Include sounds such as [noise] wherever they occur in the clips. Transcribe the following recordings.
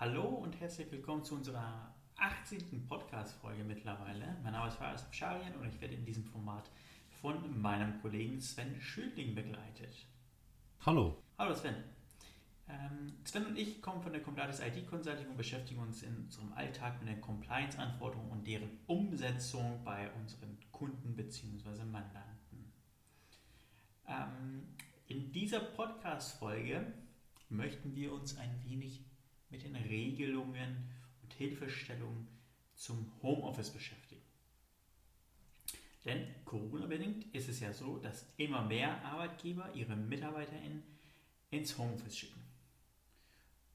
Hallo und herzlich willkommen zu unserer 18. Podcast-Folge mittlerweile. Mein Name ist Faris Abschalien und ich werde in diesem Format von meinem Kollegen Sven Schülding begleitet. Hallo. Hallo Sven. Ähm, Sven und ich kommen von der Compliance IT Consulting und beschäftigen uns in unserem Alltag mit den Compliance-Anforderungen und deren Umsetzung bei unseren Kunden bzw. Mandanten. Ähm, in dieser Podcast-Folge möchten wir uns ein wenig mit den Regelungen und Hilfestellungen zum Homeoffice beschäftigen. Denn Corona-bedingt ist es ja so, dass immer mehr Arbeitgeber ihre MitarbeiterInnen ins Homeoffice schicken.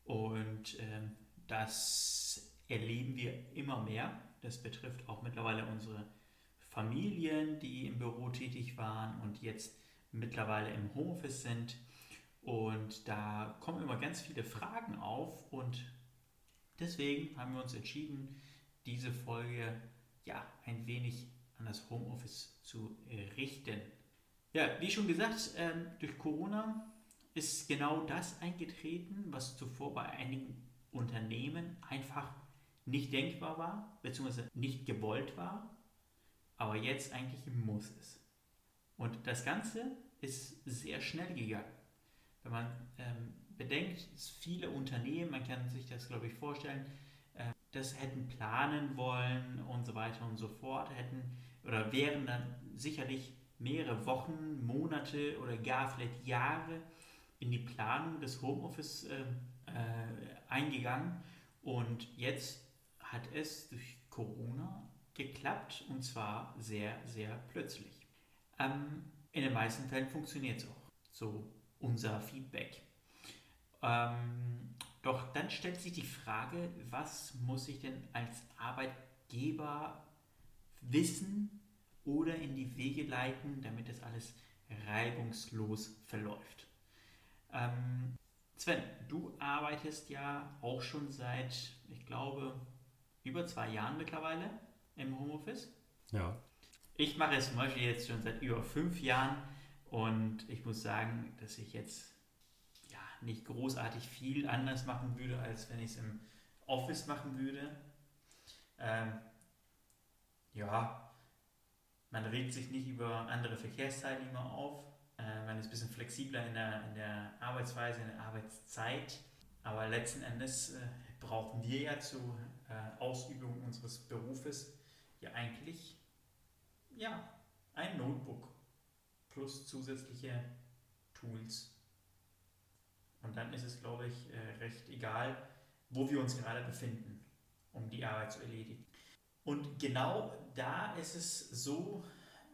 Und äh, das erleben wir immer mehr. Das betrifft auch mittlerweile unsere Familien, die im Büro tätig waren und jetzt mittlerweile im Homeoffice sind. Und da kommen immer ganz viele Fragen auf und deswegen haben wir uns entschieden, diese Folge ja ein wenig an das Homeoffice zu richten. Ja, wie schon gesagt, ähm, durch Corona ist genau das eingetreten, was zuvor bei einigen Unternehmen einfach nicht denkbar war, beziehungsweise nicht gewollt war, aber jetzt eigentlich muss es. Und das Ganze ist sehr schnell gegangen. Wenn man ähm, bedenkt, dass viele Unternehmen, man kann sich das glaube ich vorstellen, äh, das hätten planen wollen und so weiter und so fort, hätten oder wären dann sicherlich mehrere Wochen, Monate oder gar vielleicht Jahre in die Planung des Homeoffice äh, äh, eingegangen und jetzt hat es durch Corona geklappt und zwar sehr, sehr plötzlich. Ähm, in den meisten Fällen funktioniert es auch. So unser Feedback. Ähm, doch dann stellt sich die Frage, was muss ich denn als Arbeitgeber wissen oder in die Wege leiten, damit das alles reibungslos verläuft. Ähm, Sven, du arbeitest ja auch schon seit, ich glaube, über zwei Jahren mittlerweile im Homeoffice. Ja. Ich mache es zum Beispiel jetzt schon seit über fünf Jahren und ich muss sagen, dass ich jetzt ja, nicht großartig viel anders machen würde, als wenn ich es im Office machen würde. Ähm, ja, man regt sich nicht über andere Verkehrsteilnehmer auf. Äh, man ist ein bisschen flexibler in der, in der Arbeitsweise, in der Arbeitszeit. Aber letzten Endes äh, brauchen wir ja zur äh, Ausübung unseres Berufes ja eigentlich ja, ein Notebook plus zusätzliche Tools. Und dann ist es, glaube ich, äh, recht egal, wo wir uns gerade befinden, um die Arbeit zu erledigen. Und genau da ist es so,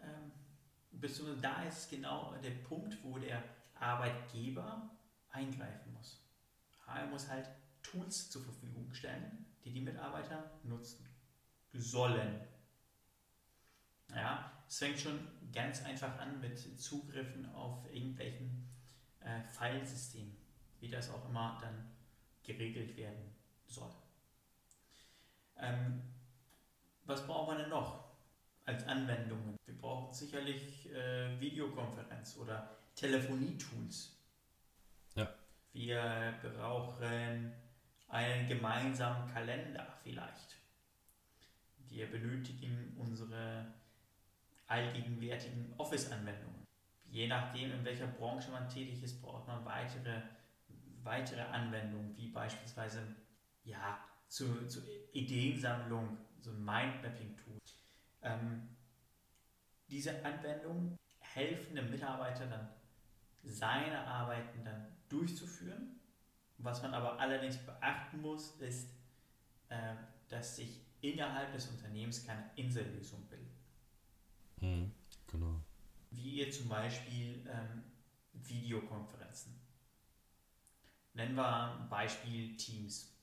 ähm, beziehungsweise da ist genau der Punkt, wo der Arbeitgeber eingreifen muss. Er muss halt Tools zur Verfügung stellen, die die Mitarbeiter nutzen sollen. Ja, es fängt schon ganz einfach an mit Zugriffen auf irgendwelchen äh, Filesystemen, wie das auch immer dann geregelt werden soll. Ähm, was brauchen wir denn noch als Anwendungen? Wir brauchen sicherlich äh, Videokonferenz oder Telefonietools. Ja. Wir brauchen einen gemeinsamen Kalender vielleicht. Wir benötigen unsere allgegenwärtigen Office-Anwendungen. Je nachdem, in welcher Branche man tätig ist, braucht man weitere, weitere Anwendungen, wie beispielsweise ja, zur, zur Ideensammlung, so ein Mindmapping-Tool. Ähm, diese Anwendungen helfen dem Mitarbeiter dann, seine Arbeiten dann durchzuführen. Was man aber allerdings beachten muss, ist, äh, dass sich innerhalb des Unternehmens keine Insellösung bildet. Mhm, genau. Wie ihr zum Beispiel ähm, Videokonferenzen. Nennen wir Beispiel Teams.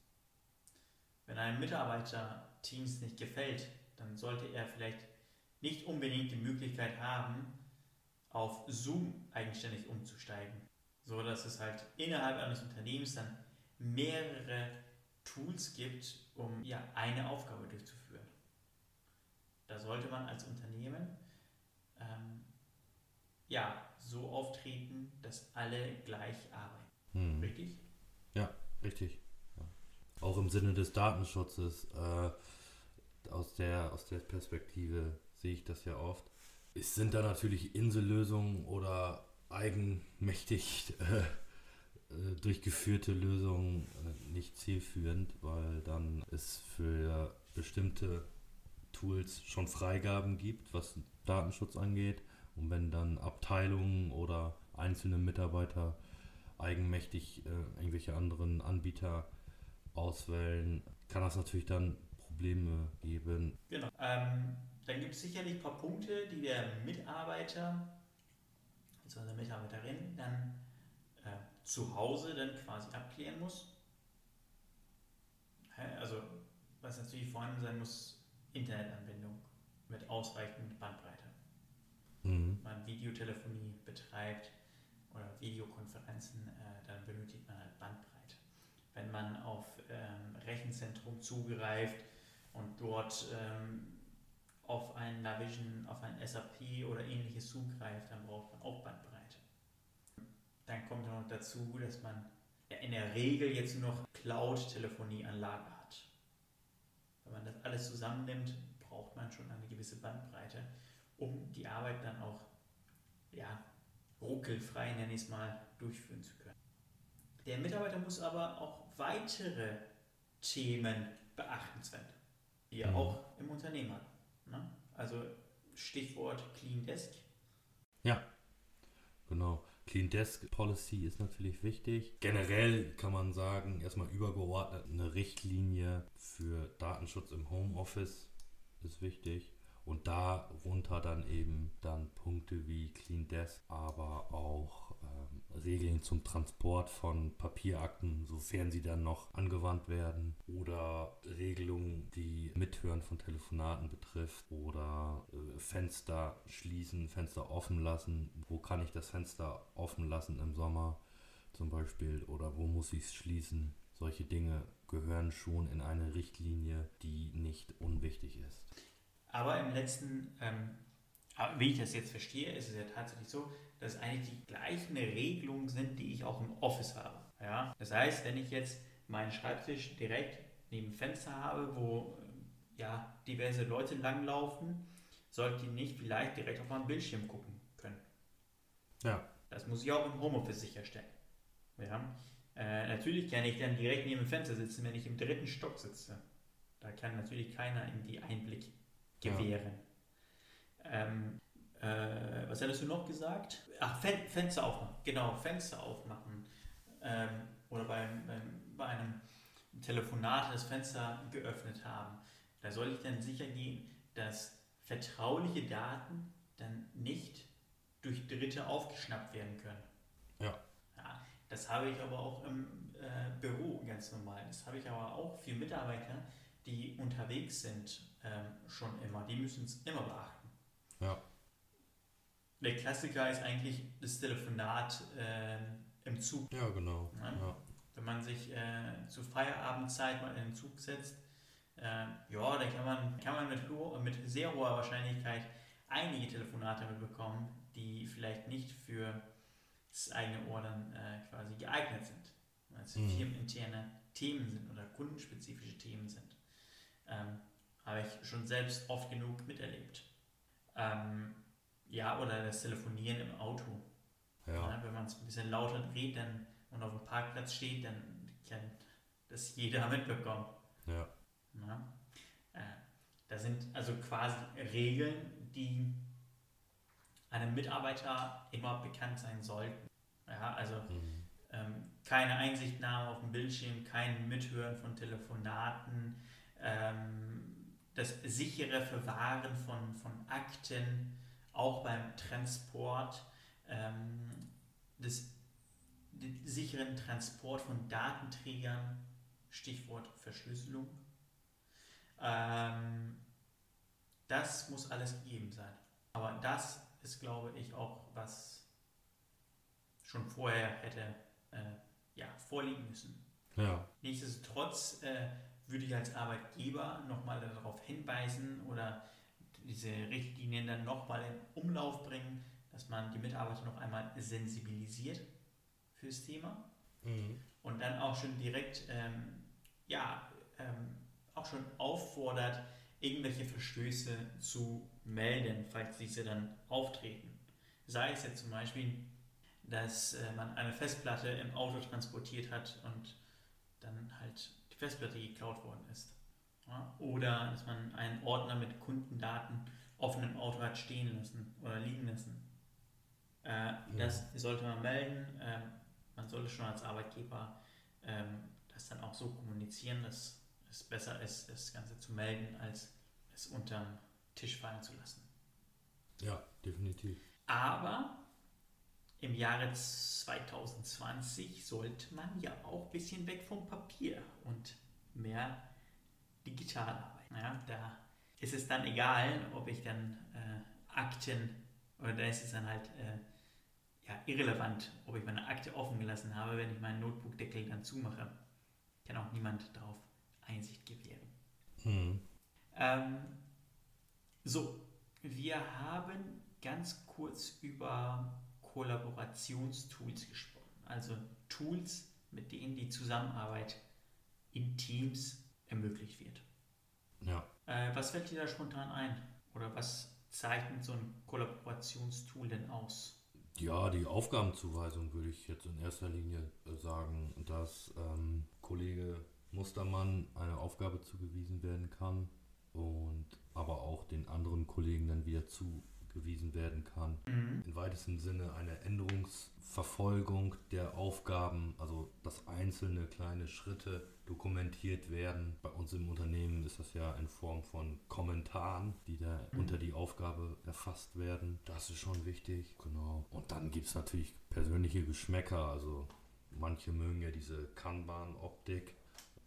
Wenn einem Mitarbeiter Teams nicht gefällt, dann sollte er vielleicht nicht unbedingt die Möglichkeit haben, auf Zoom eigenständig umzusteigen. So dass es halt innerhalb eines Unternehmens dann mehrere Tools gibt, um ja eine Aufgabe durchzuführen. Da sollte man als Unternehmen ähm, ja, so auftreten, dass alle gleich arbeiten. Hm. Richtig? Ja, richtig. Ja. Auch im Sinne des Datenschutzes, äh, aus, der, aus der Perspektive sehe ich das ja oft. Es sind da natürlich Insellösungen oder eigenmächtig äh, [laughs] äh, durchgeführte Lösungen äh, nicht zielführend, weil dann es für bestimmte Tools schon Freigaben gibt, was Datenschutz angeht. Und wenn dann Abteilungen oder einzelne Mitarbeiter eigenmächtig äh, irgendwelche anderen Anbieter auswählen, kann das natürlich dann Probleme geben. Genau. Ähm, dann gibt es sicherlich ein paar Punkte, die der Mitarbeiter, also der Mitarbeiterin, dann äh, zu Hause dann quasi abklären muss. Also, was natürlich vorhanden sein muss, Internetanbindung mit ausreichend Bandbreite. Mhm. Man Videotelefonie betreibt oder Videokonferenzen, äh, dann benötigt man halt Bandbreite. Wenn man auf ähm, Rechenzentrum zugreift und dort ähm, auf ein Navision, auf ein SAP oder ähnliches zugreift, dann braucht man auch Bandbreite. Dann kommt noch dazu, dass man in der Regel jetzt nur noch Cloud-Telefonieanlage hat. Wenn man das alles zusammennimmt, braucht man schon eine gewisse Bandbreite, um die Arbeit dann auch ja, ruckelfrei, nenne ich es mal, durchführen zu können. Der Mitarbeiter muss aber auch weitere Themen beachten, Sven, die er mhm. auch im Unternehmen hat. Ne? Also Stichwort Clean Desk. Ja, genau. Clean Desk Policy ist natürlich wichtig. Generell kann man sagen, erstmal übergeordnet eine Richtlinie für Datenschutz im Homeoffice ist wichtig. Und darunter dann eben dann Punkte wie Clean Desk, aber auch Regeln zum Transport von Papierakten, sofern sie dann noch angewandt werden, oder Regelungen, die Mithören von Telefonaten betrifft, oder äh, Fenster schließen, Fenster offen lassen. Wo kann ich das Fenster offen lassen im Sommer zum Beispiel, oder wo muss ich es schließen? Solche Dinge gehören schon in eine Richtlinie, die nicht unwichtig ist. Aber im letzten, ähm, wie ich das jetzt verstehe, ist es ja tatsächlich so, dass eigentlich die gleichen Regelungen sind, die ich auch im Office habe. Ja? Das heißt, wenn ich jetzt meinen Schreibtisch direkt neben dem Fenster habe, wo ja, diverse Leute langlaufen, sollte ich nicht vielleicht direkt auf meinen Bildschirm gucken können. Ja. Das muss ich auch im Homeoffice sicherstellen. Ja? Äh, natürlich kann ich dann direkt neben dem Fenster sitzen, wenn ich im dritten Stock sitze. Da kann natürlich keiner in die Einblick gewähren. Ja. Ähm, äh, was hattest du noch gesagt? Ach, Fen Fenster aufmachen. Genau, Fenster aufmachen. Ähm, oder beim, beim, bei einem Telefonat das Fenster geöffnet haben. Da soll ich dann sicher gehen, dass vertrauliche Daten dann nicht durch Dritte aufgeschnappt werden können. Ja. ja das habe ich aber auch im äh, Büro ganz normal. Das habe ich aber auch für Mitarbeiter, die unterwegs sind ähm, schon immer. Die müssen es immer beachten. Ja. Der Klassiker ist eigentlich das Telefonat äh, im Zug. Ja, genau. Ja? Ja. Wenn man sich äh, zur Feierabendzeit mal in den Zug setzt, äh, ja, dann kann man, kann man mit, mit sehr hoher Wahrscheinlichkeit einige Telefonate mitbekommen, die vielleicht nicht für das eigene Ohr dann äh, quasi geeignet sind. Weil es mhm. firmeninterne Themen sind oder kundenspezifische Themen sind. Ähm, habe ich schon selbst oft genug miterlebt. Ähm, ja, oder das Telefonieren im Auto. Ja. Ja, wenn man es ein bisschen lauter dreht dann, und auf dem Parkplatz steht, dann kann das jeder mitbekommen. Ja. ja. Äh, da sind also quasi Regeln, die einem Mitarbeiter immer bekannt sein sollten. Ja, also mhm. ähm, keine Einsichtnahme auf dem Bildschirm, kein Mithören von Telefonaten, ähm, das sichere Verwahren von, von Akten, auch beim Transport, ähm, des, den sicheren Transport von Datenträgern, Stichwort Verschlüsselung. Ähm, das muss alles gegeben sein. Aber das ist, glaube ich, auch was schon vorher hätte äh, ja, vorliegen müssen. Ja. Nichtsdestotrotz äh, würde ich als Arbeitgeber nochmal darauf hinweisen oder diese Richtlinien dann nochmal in Umlauf bringen, dass man die Mitarbeiter noch einmal sensibilisiert fürs Thema mhm. und dann auch schon direkt ähm, ja, schon auffordert, irgendwelche Verstöße zu melden, falls diese dann auftreten. Sei es jetzt zum Beispiel, dass äh, man eine Festplatte im Auto transportiert hat und dann halt Festplatte geklaut worden ist. Ja? Oder dass man einen Ordner mit Kundendaten offen im Auto hat stehen lassen oder liegen lassen. Äh, ja. Das sollte man melden. Äh, man sollte schon als Arbeitgeber ähm, das dann auch so kommunizieren, dass es besser ist, das Ganze zu melden, als es unterm Tisch fallen zu lassen. Ja, definitiv. Aber im Jahre 2020 sollte man ja auch ein bisschen weg vom Papier und mehr digital arbeiten. Ja, da ist es dann egal, ob ich dann äh, Akten oder da ist es dann halt äh, ja, irrelevant, ob ich meine Akte offen gelassen habe, wenn ich meinen Notebook-Deckel dann zumache. Kann auch niemand darauf Einsicht gewähren. Hm. Ähm, so, wir haben ganz kurz über Kollaborationstools gesprochen. Also Tools, mit denen die Zusammenarbeit in Teams ermöglicht wird. Ja. Äh, was fällt dir da spontan ein? Oder was zeichnet so ein Kollaborationstool denn aus? Ja, die Aufgabenzuweisung würde ich jetzt in erster Linie äh, sagen, dass ähm, Kollege Mustermann eine Aufgabe zugewiesen werden kann und aber auch den anderen Kollegen dann wieder zugewiesen werden kann. Mhm. Im weitesten Sinne eine Änderungsverfolgung der Aufgaben, also dass einzelne kleine Schritte dokumentiert werden. Bei uns im Unternehmen ist das ja in Form von Kommentaren, die da mhm. unter die Aufgabe erfasst werden. Das ist schon wichtig, genau. Und dann gibt es natürlich persönliche Geschmäcker. Also manche mögen ja diese Kanban-Optik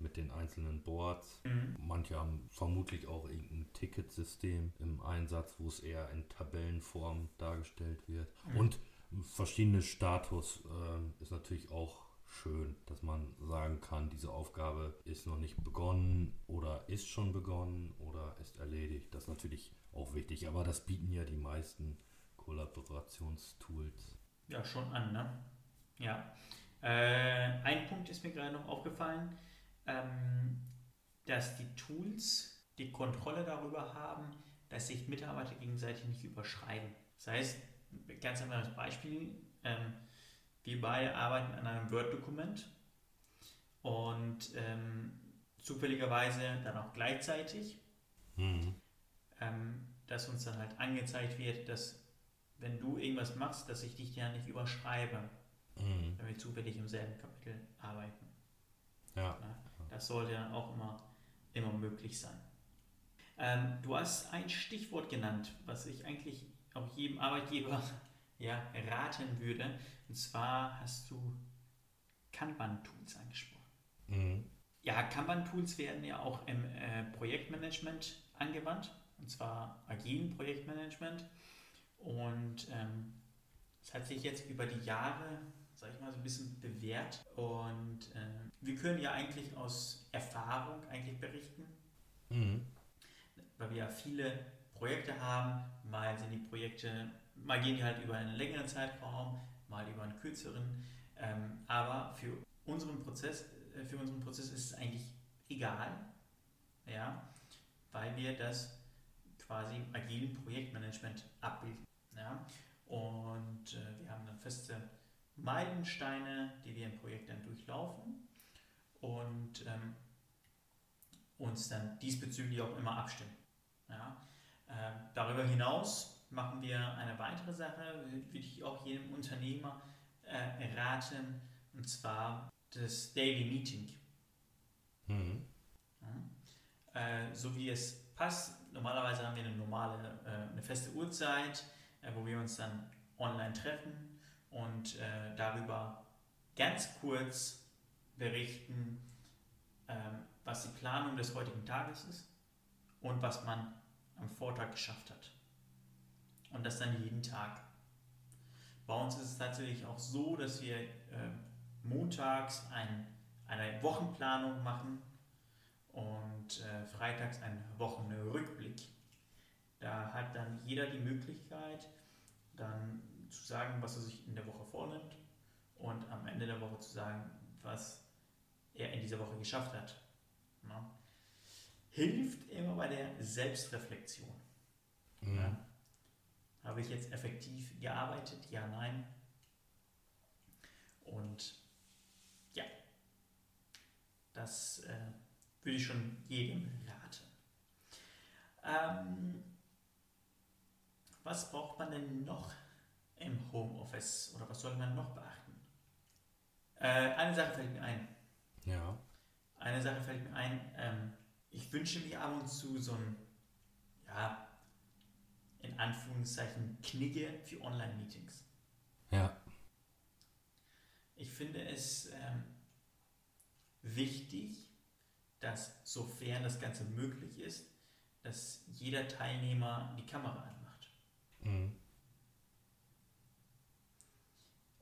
mit den einzelnen Boards. Mhm. Manche haben vermutlich auch irgendein Ticketsystem im Einsatz, wo es eher in Tabellenform dargestellt wird. Mhm. Und verschiedene Status äh, ist natürlich auch schön, dass man sagen kann, diese Aufgabe ist noch nicht begonnen oder ist schon begonnen oder ist erledigt. Das ist natürlich auch wichtig, aber das bieten ja die meisten Kollaborationstools. Ja, schon an, ne? Ja. Äh, ein Punkt ist mir gerade noch aufgefallen, ähm, dass die Tools die Kontrolle darüber haben, dass sich Mitarbeiter gegenseitig nicht überschreiben. Das heißt, ganz einfaches Beispiel, ähm, wir beide arbeiten an einem Word-Dokument und ähm, zufälligerweise dann auch gleichzeitig, mhm. ähm, dass uns dann halt angezeigt wird, dass wenn du irgendwas machst, dass ich dich ja nicht überschreibe, mhm. wenn wir zufällig im selben Kapitel arbeiten. Ja. Das sollte dann auch immer, immer möglich sein. Ähm, du hast ein Stichwort genannt, was ich eigentlich auch jedem Arbeitgeber [laughs] ja, raten würde. Und zwar hast du Kanban-Tools angesprochen. Mhm. Ja, Kanban-Tools werden ja auch im äh, Projektmanagement angewandt, und zwar agilen Projektmanagement. Und ähm, es hat sich jetzt über die Jahre, sag ich mal, so ein bisschen bewährt. Und äh, wir können ja eigentlich aus Erfahrung eigentlich berichten, mhm. weil wir ja viele Projekte haben. Mal sind die Projekte mal gehen die halt über einen längeren Zeitraum, mal über einen kürzeren. Ähm, aber für unseren Prozess, äh, für unseren Prozess ist es eigentlich egal, ja, weil wir das quasi im agilen Projektmanagement abbilden. Ja. Und äh, wir haben dann feste Meilensteine, die wir im Projekt dann durchlaufen und ähm, uns dann diesbezüglich auch immer abstimmen. Ja. Äh, darüber hinaus machen wir eine weitere Sache, würde ich auch jedem Unternehmer äh, raten, und zwar das Daily Meeting. Mhm. Ja. Äh, so wie es passt. Normalerweise haben wir eine normale, äh, eine feste Uhrzeit, äh, wo wir uns dann online treffen und äh, darüber ganz kurz berichten, ähm, was die Planung des heutigen Tages ist und was man am Vortag geschafft hat und das dann jeden Tag. Bei uns ist es tatsächlich auch so, dass wir äh, montags ein, eine Wochenplanung machen und äh, freitags einen Wochenrückblick. Da hat dann jeder die Möglichkeit, dann zu sagen, was er sich in der Woche vornimmt und am Ende der Woche zu sagen, was er in dieser Woche geschafft hat. hilft immer bei der Selbstreflexion. Mhm. Ja. Habe ich jetzt effektiv gearbeitet? Ja, nein. Und ja, das äh, würde ich schon jedem raten. Ähm, was braucht man denn noch im Homeoffice oder was soll man noch beachten? Äh, eine Sache fällt mir ein. Ja. Eine Sache fällt mir ein. Ähm, ich wünsche mir ab und zu so ein, ja, in Anführungszeichen Knigge für Online-Meetings. Ja. Ich finde es ähm, wichtig, dass sofern das Ganze möglich ist, dass jeder Teilnehmer die Kamera anmacht. Mhm.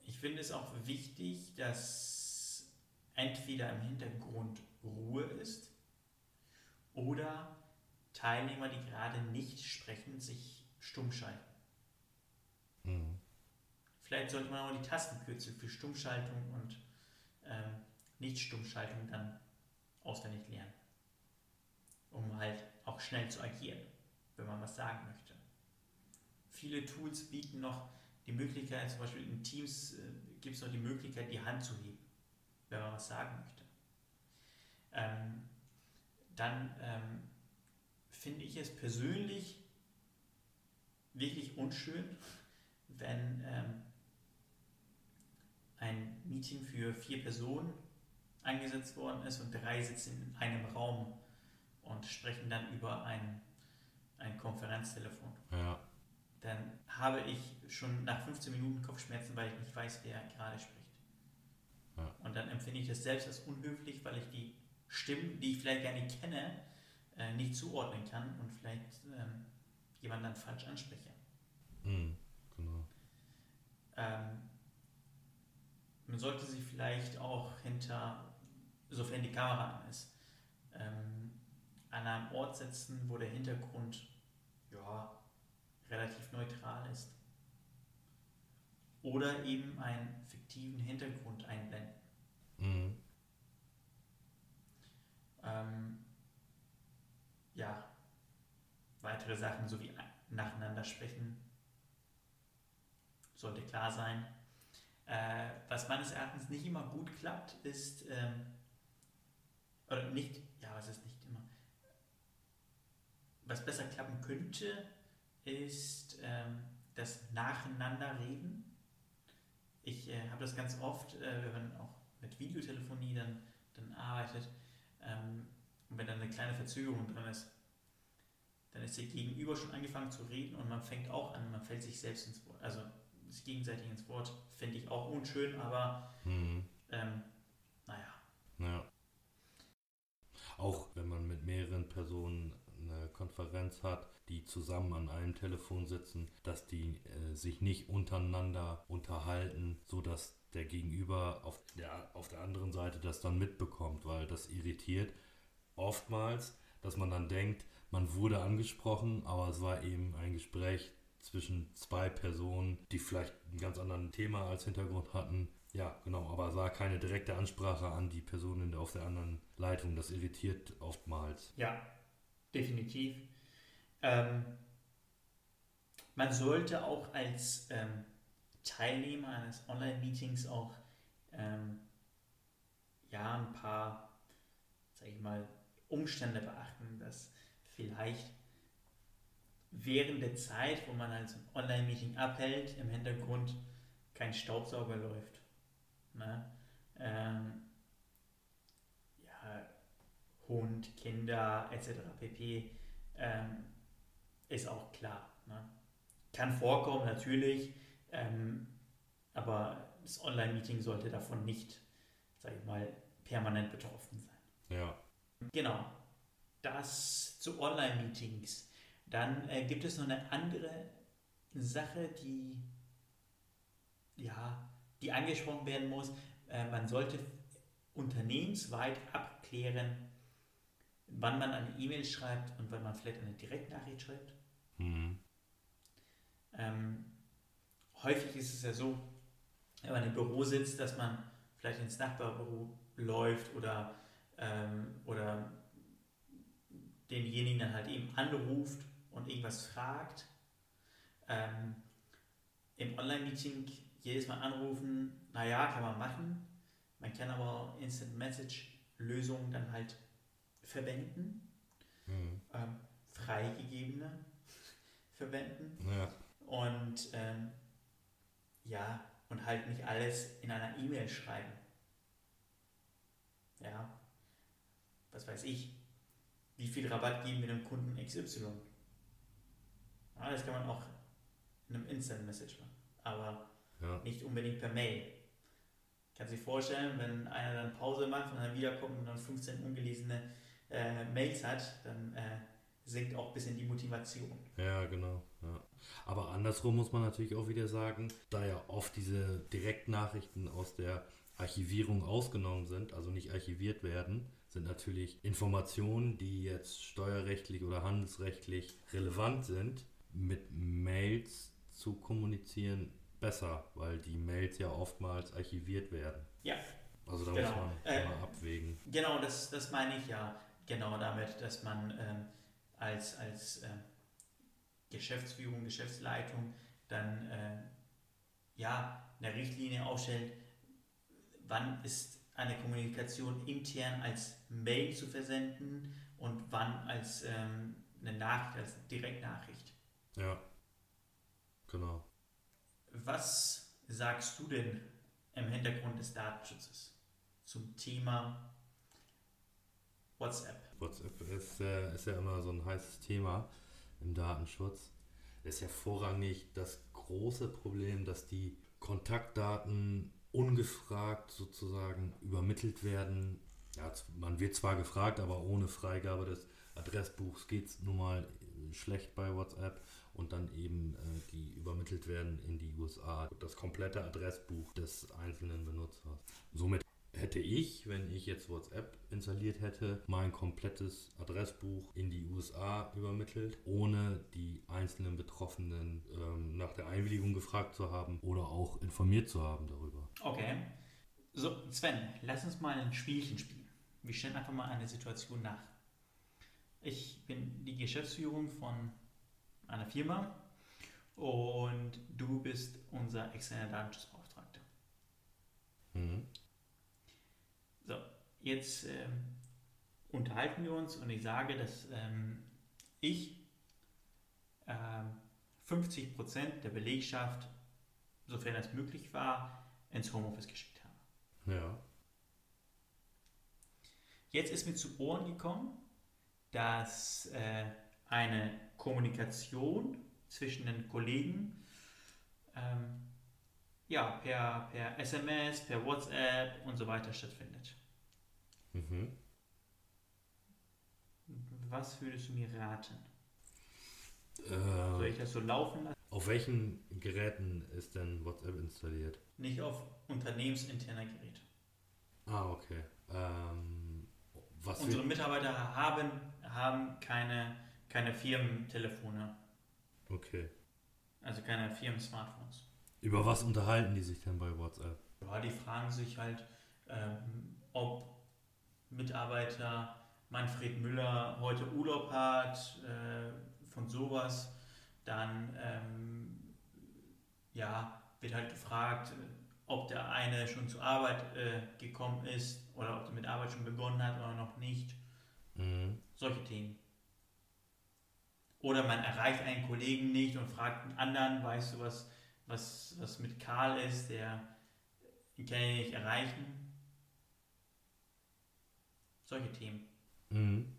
Ich finde es auch wichtig, dass entweder im Hintergrund Ruhe ist oder Teilnehmer, die gerade nicht sprechen, sich stumm schalten. Mhm. Vielleicht sollte man auch die Tastenkürzel für Stummschaltung und ähm, Nicht-Stummschaltung dann auswendig lernen. Um halt auch schnell zu agieren, wenn man was sagen möchte. Viele Tools bieten noch die Möglichkeit, zum Beispiel in Teams äh, gibt es noch die Möglichkeit, die Hand zu heben, wenn man was sagen möchte. Ähm, dann ähm, finde ich es persönlich wirklich unschön, wenn ähm, ein Meeting für vier Personen eingesetzt worden ist und drei sitzen in einem Raum und sprechen dann über ein, ein Konferenztelefon. Ja. Dann habe ich schon nach 15 Minuten Kopfschmerzen, weil ich nicht weiß, wer gerade spricht. Ja. Und dann empfinde ich das selbst als unhöflich, weil ich die Stimmen, die ich vielleicht gar nicht kenne, äh, nicht zuordnen kann und vielleicht ähm, jemanden dann falsch anspreche. Mhm. Genau. Ähm, man sollte sie vielleicht auch hinter, sofern die Kamera an ist, ähm, an einem Ort setzen, wo der Hintergrund ja, relativ neutral ist. Oder eben einen fiktiven Hintergrund einblenden. Mhm. Ähm, ja, weitere Sachen sowie nacheinander sprechen sollte klar sein. Äh, was meines Erachtens nicht immer gut klappt, ist, ähm, oder nicht, ja, was ist nicht immer, was besser klappen könnte, ist ähm, das Nacheinanderreden. Ich äh, habe das ganz oft, äh, wenn man auch mit Videotelefonie dann, dann arbeitet, ähm, und wenn dann eine kleine Verzögerung drin ist, dann ist der Gegenüber schon angefangen zu reden und man fängt auch an, man fällt sich selbst ins Wort. Also sich gegenseitig ins Wort finde ich auch unschön, aber Mhm. ähm, naja. Ja. Auch wenn man mit mehreren Personen eine Konferenz hat, die zusammen an einem Telefon sitzen, dass die äh, sich nicht untereinander unterhalten, so dass der Gegenüber auf der, auf der anderen Seite das dann mitbekommt, weil das irritiert oftmals, dass man dann denkt, man wurde angesprochen, aber es war eben ein Gespräch zwischen zwei Personen, die vielleicht ein ganz anderes Thema als Hintergrund hatten. Ja, genau, aber es war keine direkte Ansprache an die Personen auf der anderen Leitung. Das irritiert oftmals. Ja, definitiv. Ähm, man sollte auch als ähm, Teilnehmer eines Online-Meetings auch ähm, ja, ein paar, sag ich mal, Umstände beachten, dass vielleicht während der Zeit, wo man halt ein Online-Meeting abhält, im Hintergrund kein Staubsauger läuft. Ne? Ähm, Hund, Kinder etc. pp. Ähm, ist auch klar. Ne? Kann vorkommen, natürlich, ähm, aber das Online-Meeting sollte davon nicht, sage ich mal, permanent betroffen sein. Ja. Genau. Das zu Online-Meetings. Dann äh, gibt es noch eine andere Sache, die ja, die angesprochen werden muss. Äh, man sollte unternehmensweit abklären, wann man eine E-Mail schreibt und wann man vielleicht eine Direktnachricht schreibt. Mhm. Ähm, häufig ist es ja so, wenn man im Büro sitzt, dass man vielleicht ins Nachbarbüro läuft oder, ähm, oder denjenigen dann halt eben anruft und irgendwas fragt. Ähm, Im Online-Meeting jedes Mal anrufen, naja, kann man machen. Man kann aber Instant Message-Lösungen dann halt verwenden. Mhm. Ähm, freigegebene verwenden. Ja. Und ähm, ja, und halt nicht alles in einer E-Mail schreiben. Ja, was weiß ich, wie viel Rabatt geben wir dem Kunden XY? Ja, das kann man auch in einem Instant Message machen, aber ja. nicht unbedingt per Mail. Kann sich vorstellen, wenn einer dann Pause macht und dann wiederkommt und dann 15 ungelesene äh, Mails hat, dann äh, sinkt auch ein bisschen die Motivation. Ja, genau. Ja. Aber andersrum muss man natürlich auch wieder sagen, da ja oft diese Direktnachrichten aus der Archivierung ausgenommen sind, also nicht archiviert werden, sind natürlich Informationen, die jetzt steuerrechtlich oder handelsrechtlich relevant sind, mit Mails zu kommunizieren besser, weil die Mails ja oftmals archiviert werden. Ja. Also da genau. muss man äh, immer abwägen. Genau, das, das meine ich ja genau damit, dass man ähm, als, als äh, Geschäftsführung, Geschäftsleitung dann äh, ja eine Richtlinie aufstellt, wann ist eine Kommunikation intern als Mail zu versenden und wann als ähm, eine Nachricht, als Direktnachricht. Ja, genau. Was sagst du denn im Hintergrund des Datenschutzes zum Thema WhatsApp? WhatsApp ist, äh, ist ja immer so ein heißes Thema im Datenschutz. ist ja vorrangig das große Problem, dass die Kontaktdaten ungefragt sozusagen übermittelt werden. Ja, man wird zwar gefragt, aber ohne Freigabe des Adressbuchs geht es nun mal schlecht bei WhatsApp und dann eben äh, die übermittelt werden in die USA. Das komplette Adressbuch des einzelnen Benutzers. Somit hätte ich, wenn ich jetzt WhatsApp installiert hätte, mein komplettes Adressbuch in die USA übermittelt, ohne die einzelnen Betroffenen ähm, nach der Einwilligung gefragt zu haben oder auch informiert zu haben darüber. Okay. So, Sven, lass uns mal ein Spielchen spielen. Wir stellen einfach mal eine Situation nach. Ich bin die Geschäftsführung von einer Firma und du bist unser externer Datenschutzbeauftragter. Mhm. Jetzt ähm, unterhalten wir uns und ich sage, dass ähm, ich ähm, 50% der Belegschaft, sofern das möglich war, ins Homeoffice geschickt habe. Ja. Jetzt ist mir zu Ohren gekommen, dass äh, eine Kommunikation zwischen den Kollegen ähm, ja, per, per SMS, per WhatsApp und so weiter stattfindet. Mhm. Was würdest du mir raten? Äh, Soll ich das so laufen lassen? Auf welchen Geräten ist denn WhatsApp installiert? Nicht auf unternehmensinterner Geräte. Ah, okay. Ähm, Unsere Mitarbeiter haben, haben keine, keine Firmentelefone. Okay. Also keine Firmen-Smartphones. Über was unterhalten die sich denn bei WhatsApp? Ja, die fragen sich halt, ähm, ob Mitarbeiter Manfred Müller heute Urlaub hat, äh, von sowas, dann ähm, ja, wird halt gefragt, ob der eine schon zur Arbeit äh, gekommen ist oder ob der mit Arbeit schon begonnen hat oder noch nicht. Mhm. Solche Themen. Oder man erreicht einen Kollegen nicht und fragt einen anderen, weißt du, was, was, was mit Karl ist, der kann ich nicht erreichen. Solche Themen. Mhm.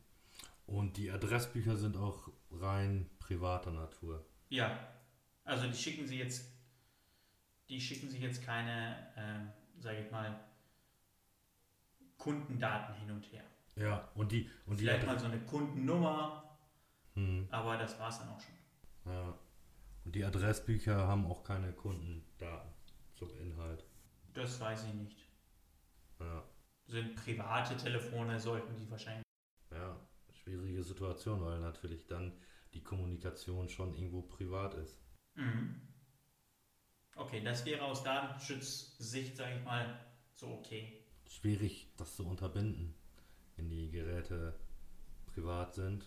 Und die Adressbücher sind auch rein privater Natur. Ja, also die schicken sie jetzt, die schicken sich jetzt keine, äh, sage ich mal, Kundendaten hin und her. Ja, und die und Vielleicht die mal so eine Kundennummer, hm. aber das war es dann auch schon. Ja. Und die Adressbücher haben auch keine Kundendaten zum Inhalt. Das weiß ich nicht. Ja sind private Telefone, sollten die wahrscheinlich. Ja, schwierige Situation, weil natürlich dann die Kommunikation schon irgendwo privat ist. Mhm. Okay, das wäre aus Datenschutzsicht, sage ich mal, so okay. Schwierig, das zu unterbinden, wenn die Geräte privat sind.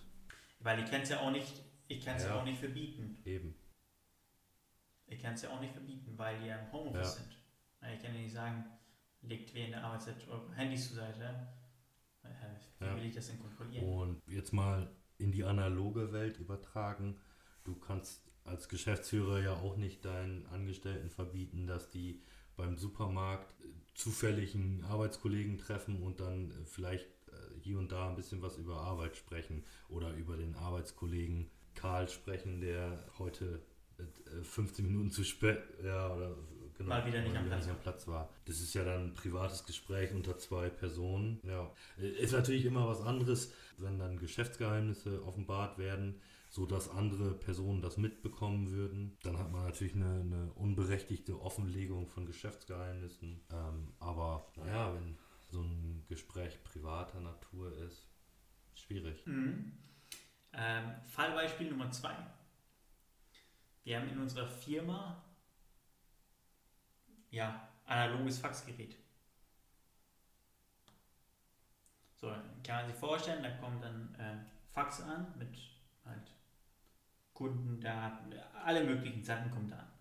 Weil ich kann es ja auch nicht, ich kann es ja. Ja. auch nicht verbieten. Eben. Ich kann es ja auch nicht verbieten, weil die ja im Homeoffice Ja. sind. Na, Ich kann ja nicht sagen, legt während der Arbeitszeit Handys zur Seite. Äh, Wie Ja. will ich das denn kontrollieren? Und jetzt mal in die analoge Welt übertragen. Du kannst als Geschäftsführer ja auch nicht deinen Angestellten verbieten, dass die beim Supermarkt äh, zufälligen Arbeitskollegen treffen und dann äh, vielleicht hier und da ein bisschen was über Arbeit sprechen oder über den Arbeitskollegen Karl sprechen, der heute äh, 15 Minuten zu spät ja, oder, genau, Mal wieder nicht am Platz am Platz war. Das ist ja dann ein privates Gespräch unter zwei Personen. Ja. Ist natürlich immer was anderes, wenn dann Geschäftsgeheimnisse offenbart werden, sodass andere Personen das mitbekommen würden. Dann hat man natürlich eine, eine unberechtigte Offenlegung von Geschäftsgeheimnissen. Ähm, aber naja, wenn so ein Gespräch privater Natur ist, schwierig. Mhm. Ähm, Fallbeispiel Nummer zwei. Wir haben in unserer Firma ja analoges Faxgerät. So, kann man sich vorstellen, da kommen dann äh, Fax an mit halt Kundendaten, alle möglichen Sachen kommen da an.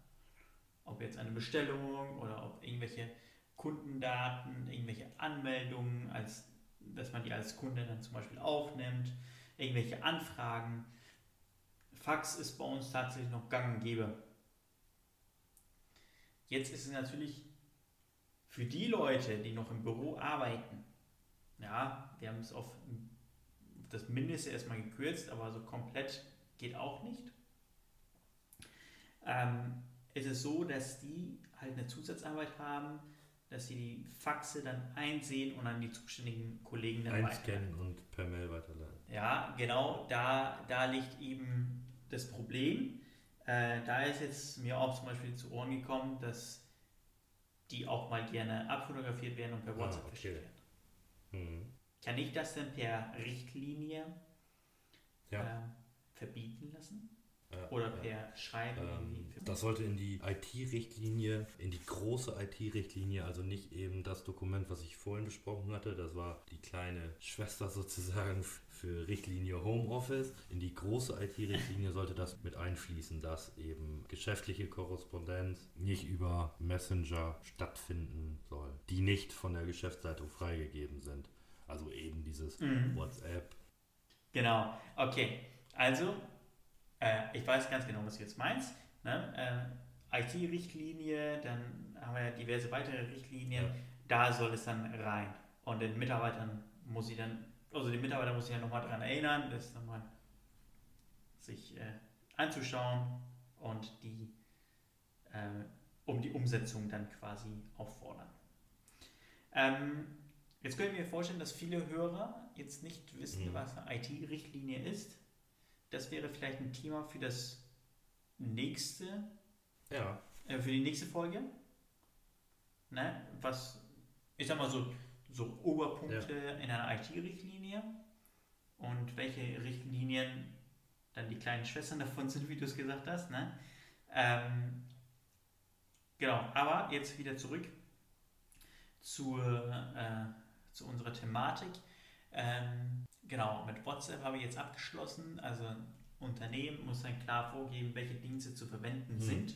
Ob jetzt eine Bestellung oder ob irgendwelche Kundendaten, irgendwelche Anmeldungen, als, dass man die als Kunde dann zum Beispiel aufnimmt, irgendwelche Anfragen. Fax ist bei uns tatsächlich noch gang und gäbe. Jetzt ist es natürlich für die Leute, die noch im Büro arbeiten, ja, wir haben es auf das Mindeste erstmal gekürzt, aber so komplett geht auch nicht. Ähm, ist es so, dass die halt eine Zusatzarbeit haben, dass sie die Faxe dann einsehen und an die zuständigen Kollegen dann. Einscannen und per Mail weiterleiten. Ja, genau, da, da liegt eben das Problem. Äh, da ist jetzt mir auch zum Beispiel zu Ohren gekommen, dass die auch mal gerne abfotografiert werden und per Ah, WhatsApp okay. verschickt werden. Mhm. Kann ich das denn per Richtlinie Ja. ähm, verbieten lassen? Ja, Oder ja. per Schreiben Ähm, das sollte in die IT-Richtlinie, in die große IT-Richtlinie, also nicht eben das Dokument, was ich vorhin besprochen hatte, das war die kleine Schwester [laughs] sozusagen für Richtlinie Homeoffice. In die große IT-Richtlinie sollte das mit einfließen, dass eben geschäftliche Korrespondenz nicht über Messenger stattfinden soll, die nicht von der Geschäftsleitung freigegeben sind. Also eben dieses Mhm. WhatsApp. Genau, okay. Also, äh, ich weiß ganz genau, was du jetzt meinst. Ne? Äh, IT-Richtlinie, dann haben wir ja diverse weitere Richtlinien. Ja. Da soll es dann rein. Und den Mitarbeitern muss ich dann, also den Mitarbeiter muss ich ja nochmal daran erinnern, das nochmal sich äh, anzuschauen und die, äh, um die Umsetzung dann quasi auffordern. Ähm, jetzt können wir mir vorstellen, dass viele Hörer jetzt nicht wissen, Mhm. was eine IT-Richtlinie ist. Das wäre vielleicht ein Thema für das nächste, Ja. äh, für die nächste Folge. Ne? Was, ich sag mal so, so Oberpunkte in einer IT-Richtlinie und welche Richtlinien dann die kleinen Schwestern davon sind, wie du es gesagt hast. Ne? Ähm, genau, aber jetzt wieder zurück zur, äh, zu unserer Thematik. Ähm, genau, mit WhatsApp habe ich jetzt abgeschlossen. Also ein Unternehmen muss dann klar vorgeben, welche Dienste zu verwenden Mhm. sind.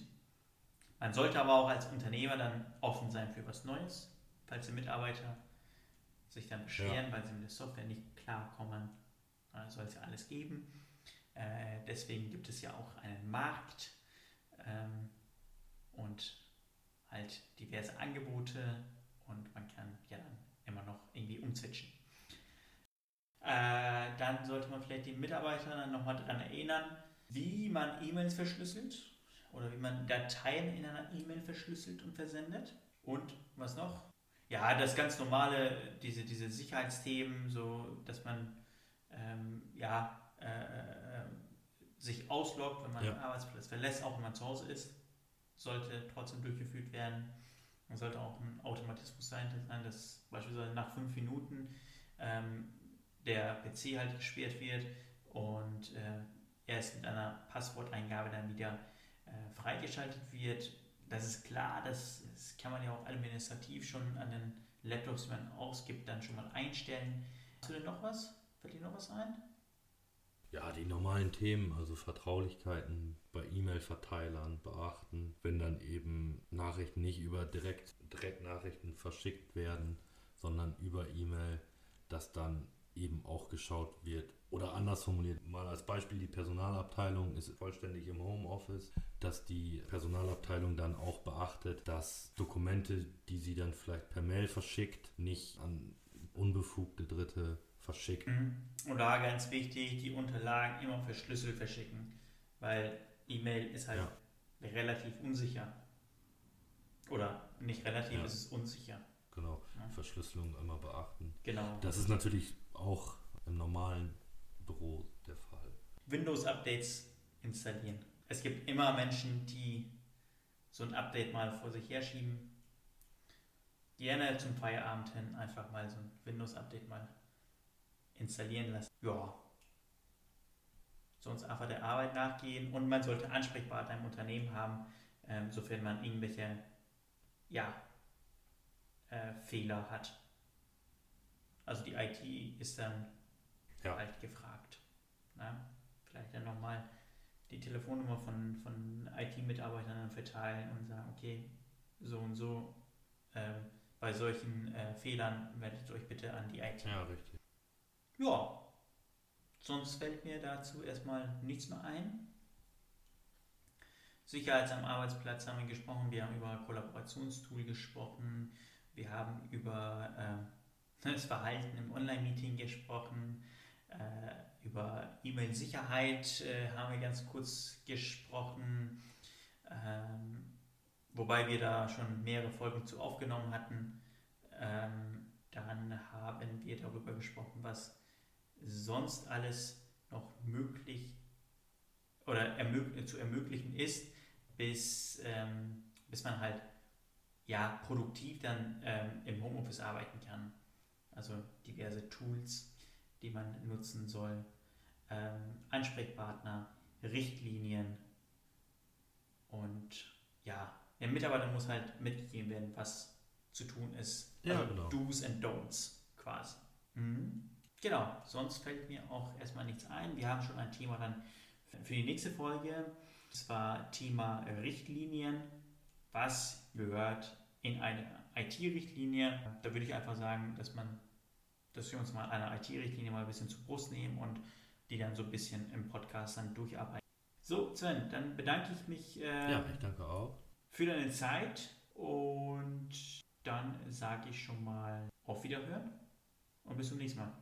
Man sollte aber auch als Unternehmer dann offen sein für was Neues, falls die Mitarbeiter sich dann beschweren, weil sie mit der Software nicht klarkommen. Äh, Soll es ja alles geben. Äh, deswegen gibt es ja auch einen Markt ähm, und halt diverse Angebote und man kann ja dann immer noch irgendwie umswitchen. Äh, dann sollte man vielleicht die Mitarbeiter dann nochmal daran erinnern, wie man E-Mails verschlüsselt oder wie man Dateien in einer E-Mail verschlüsselt und versendet. Und was noch? Ja, das ganz normale, diese, diese Sicherheitsthemen, so dass man ähm, ja, äh, äh, sich ausloggt, wenn man Ja. den Arbeitsplatz verlässt, auch wenn man zu Hause ist, sollte trotzdem durchgeführt werden. Man sollte auch ein Automatismus sein, dass beispielsweise nach fünf Minuten ähm, der PC halt gesperrt wird und äh, erst mit einer Passworteingabe dann wieder äh, freigeschaltet wird. Das ist klar, das, das kann man ja auch administrativ schon an den Laptops, die man ausgibt, dann schon mal einstellen. Hast du denn noch was? Fällt dir noch was ein? Ja, die normalen Themen, also Vertraulichkeiten bei E-Mail-Verteilern beachten, wenn dann eben Nachrichten nicht über direkt, Direktnachrichten verschickt werden, sondern über E-Mail, dass dann eben auch geschaut wird. Oder anders formuliert, mal als Beispiel, die Personalabteilung ist vollständig im Homeoffice, dass die Personalabteilung dann auch beachtet, dass Dokumente, die sie dann vielleicht per Mail verschickt, nicht an unbefugte Dritte verschickt. Mhm. Und da ganz wichtig, die Unterlagen immer verschlüsselt verschicken, weil E-Mail ist halt ja. relativ unsicher. Oder nicht relativ, ja. es ist unsicher. Genau, ja. Verschlüsselung immer beachten. Genau. Das ist natürlich auch im normalen Büro der Fall. Windows-Updates installieren. Es gibt immer Menschen, die so ein Update mal vor sich herschieben. Gerne zum Feierabend hin einfach mal so ein Windows-Update mal installieren lassen. Ja. Sonst einfach der Arbeit nachgehen und man sollte Ansprechpartner im Unternehmen haben, ähm, sofern man irgendwelche ja, äh, Fehler hat. Also die IT ist dann ja. halt gefragt. Na? Vielleicht dann nochmal die Telefonnummer von, von IT-Mitarbeitern verteilen und sagen, okay, so und so, äh, bei solchen äh, Fehlern wendet euch bitte an die IT. Ja, richtig. Ja, sonst fällt mir dazu erstmal nichts mehr ein. Sicherheit am Arbeitsplatz haben wir gesprochen, wir haben über Kollaborationstool gesprochen, wir haben über äh, das Verhalten im Online-Meeting gesprochen, äh, über E-Mail-Sicherheit äh, haben wir ganz kurz gesprochen, ähm, wobei wir da schon mehrere Folgen zu aufgenommen hatten. Ähm, dann haben wir darüber gesprochen, was sonst alles noch möglich oder ermög zu ermöglichen ist, bis, ähm, bis man halt ja, produktiv dann ähm, im Homeoffice arbeiten kann. Also diverse Tools, die man nutzen soll, ähm, Ansprechpartner, Richtlinien und ja, der Mitarbeiter muss halt mitgegeben werden, was zu tun ist. Also ja, genau. Do's and Don'ts quasi. Mhm. Genau, sonst fällt mir auch erstmal nichts ein. Wir haben schon ein Thema dann für die nächste Folge. Das war Thema Richtlinien. Was gehört in eine IT-Richtlinie? Da würde ich einfach sagen, dass man, dass wir uns mal eine IT-Richtlinie mal ein bisschen zur Brust nehmen und die dann so ein bisschen im Podcast dann durcharbeiten. So, Sven, dann bedanke ich mich. Äh, ja, ich danke auch. Für deine Zeit und dann sage ich schon mal auf Wiederhören und bis zum nächsten Mal.